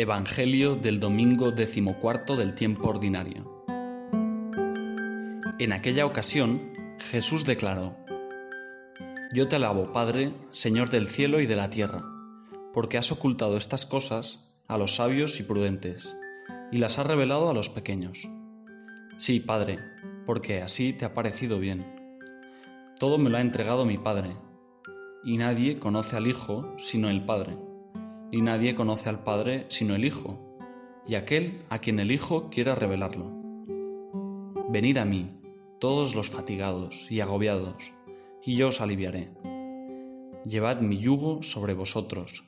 Evangelio del domingo decimocuarto del tiempo ordinario. En aquella ocasión, Jesús declaró, Yo te alabo, Padre, Señor del cielo y de la tierra, porque has ocultado estas cosas a los sabios y prudentes, y las has revelado a los pequeños. Sí, Padre, porque así te ha parecido bien. Todo me lo ha entregado mi Padre, y nadie conoce al Hijo sino el Padre y nadie conoce al Padre sino el Hijo, y aquel a quien el Hijo quiera revelarlo. Venid a mí, todos los fatigados y agobiados, y yo os aliviaré. Llevad mi yugo sobre vosotros,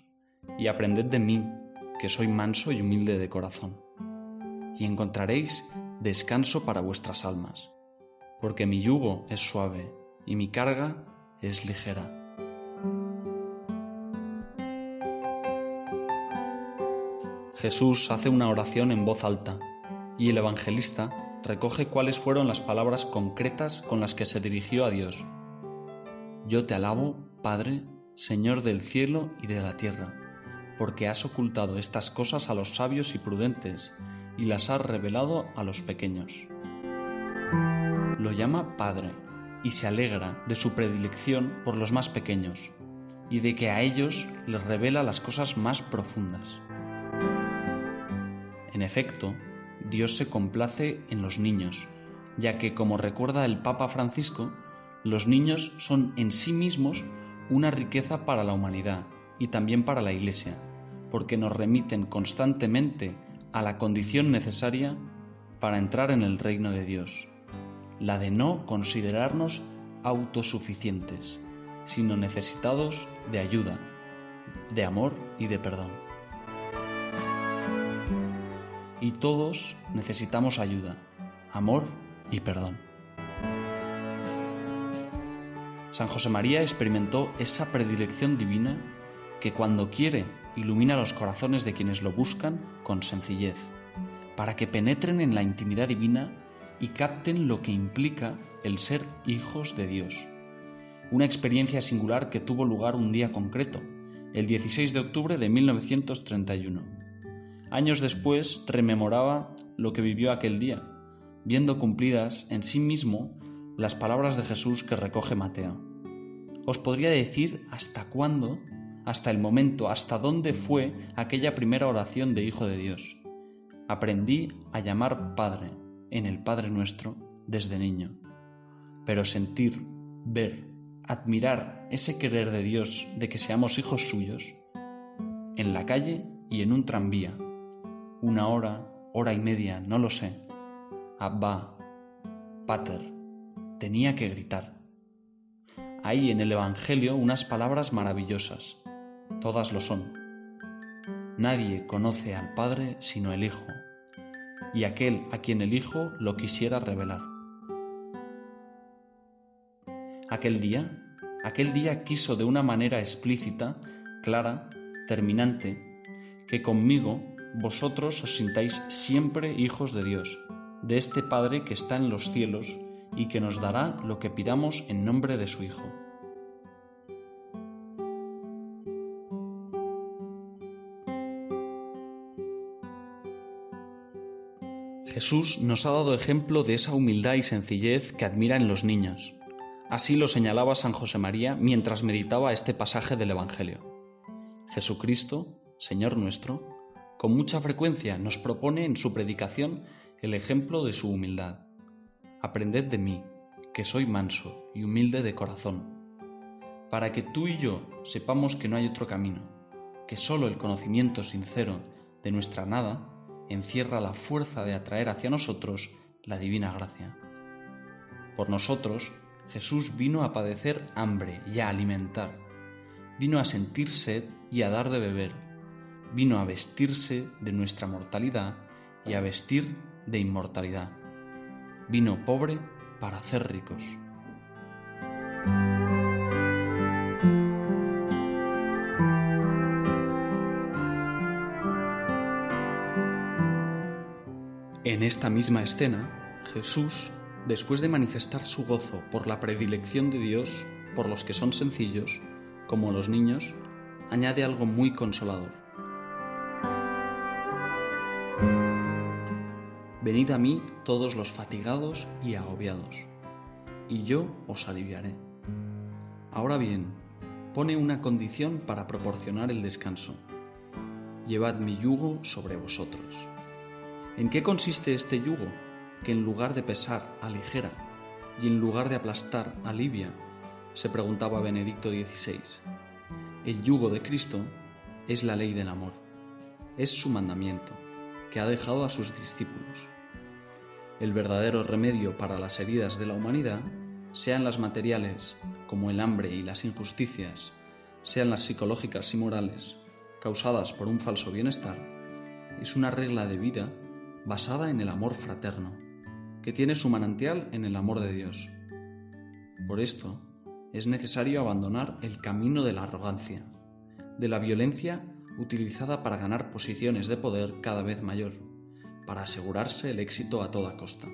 y aprended de mí, que soy manso y humilde de corazón, y encontraréis descanso para vuestras almas, porque mi yugo es suave y mi carga es ligera. Jesús hace una oración en voz alta y el evangelista recoge cuáles fueron las palabras concretas con las que se dirigió a Dios. Yo te alabo, Padre, Señor del cielo y de la tierra, porque has ocultado estas cosas a los sabios y prudentes y las has revelado a los pequeños. Lo llama Padre y se alegra de su predilección por los más pequeños y de que a ellos les revela las cosas más profundas. En efecto, Dios se complace en los niños, ya que, como recuerda el Papa Francisco, los niños son en sí mismos una riqueza para la humanidad y también para la Iglesia, porque nos remiten constantemente a la condición necesaria para entrar en el reino de Dios, la de no considerarnos autosuficientes, sino necesitados de ayuda, de amor y de perdón y todos necesitamos ayuda, amor y perdón. San José María experimentó esa predilección divina que cuando quiere ilumina los corazones de quienes lo buscan con sencillez, para que penetren en la intimidad divina y capten lo que implica el ser hijos de Dios. Una experiencia singular que tuvo lugar un día concreto, el 16 de octubre de 1931 Años después rememoraba lo que vivió aquel día, viendo cumplidas en sí mismo las palabras de Jesús que recoge Mateo. Os podría decir hasta cuándo, hasta el momento, hasta dónde fue aquella primera oración de Hijo de Dios. Aprendí a llamar Padre en el Padre nuestro desde niño. Pero sentir, ver, admirar ese querer de Dios de que seamos hijos suyos, en la calle y en un tranvía, una hora, hora y media, no lo sé. Abba, Pater, tenía que gritar. Hay en el Evangelio unas palabras maravillosas. Todas lo son. Nadie conoce al Padre sino el Hijo, y aquel a quien el Hijo lo quisiera revelar. Aquel día, aquel día quiso de una manera explícita, clara, terminante, que conmigo vosotros os sintáis siempre hijos de Dios, de este Padre que está en los cielos y que nos dará lo que pidamos en nombre de su Hijo. Jesús nos ha dado ejemplo de esa humildad y sencillez que admira en los niños. Así lo señalaba San José María mientras meditaba este pasaje del Evangelio. Jesucristo, Señor nuestro, con mucha frecuencia nos propone en su predicación el ejemplo de su humildad. Aprended de mí, que soy manso y humilde de corazón, para que tú y yo sepamos que no hay otro camino, que solo el conocimiento sincero de nuestra nada encierra la fuerza de atraer hacia nosotros la divina gracia. Por nosotros, Jesús vino a padecer hambre y a alimentar, vino a sentir sed y a dar de beber vino a vestirse de nuestra mortalidad y a vestir de inmortalidad. Vino pobre para hacer ricos. En esta misma escena, Jesús, después de manifestar su gozo por la predilección de Dios por los que son sencillos, como los niños, añade algo muy consolador. Venid a mí todos los fatigados y agobiados, y yo os aliviaré. Ahora bien, pone una condición para proporcionar el descanso. Llevad mi yugo sobre vosotros. ¿En qué consiste este yugo? Que en lugar de pesar, aligera, y en lugar de aplastar, alivia, se preguntaba Benedicto XVI. El yugo de Cristo es la ley del amor, es su mandamiento, que ha dejado a sus discípulos. El verdadero remedio para las heridas de la humanidad, sean las materiales, como el hambre y las injusticias, sean las psicológicas y morales, causadas por un falso bienestar, es una regla de vida basada en el amor fraterno, que tiene su manantial en el amor de Dios. Por esto, es necesario abandonar el camino de la arrogancia, de la violencia utilizada para ganar posiciones de poder cada vez mayor, para asegurarse el éxito a toda costa.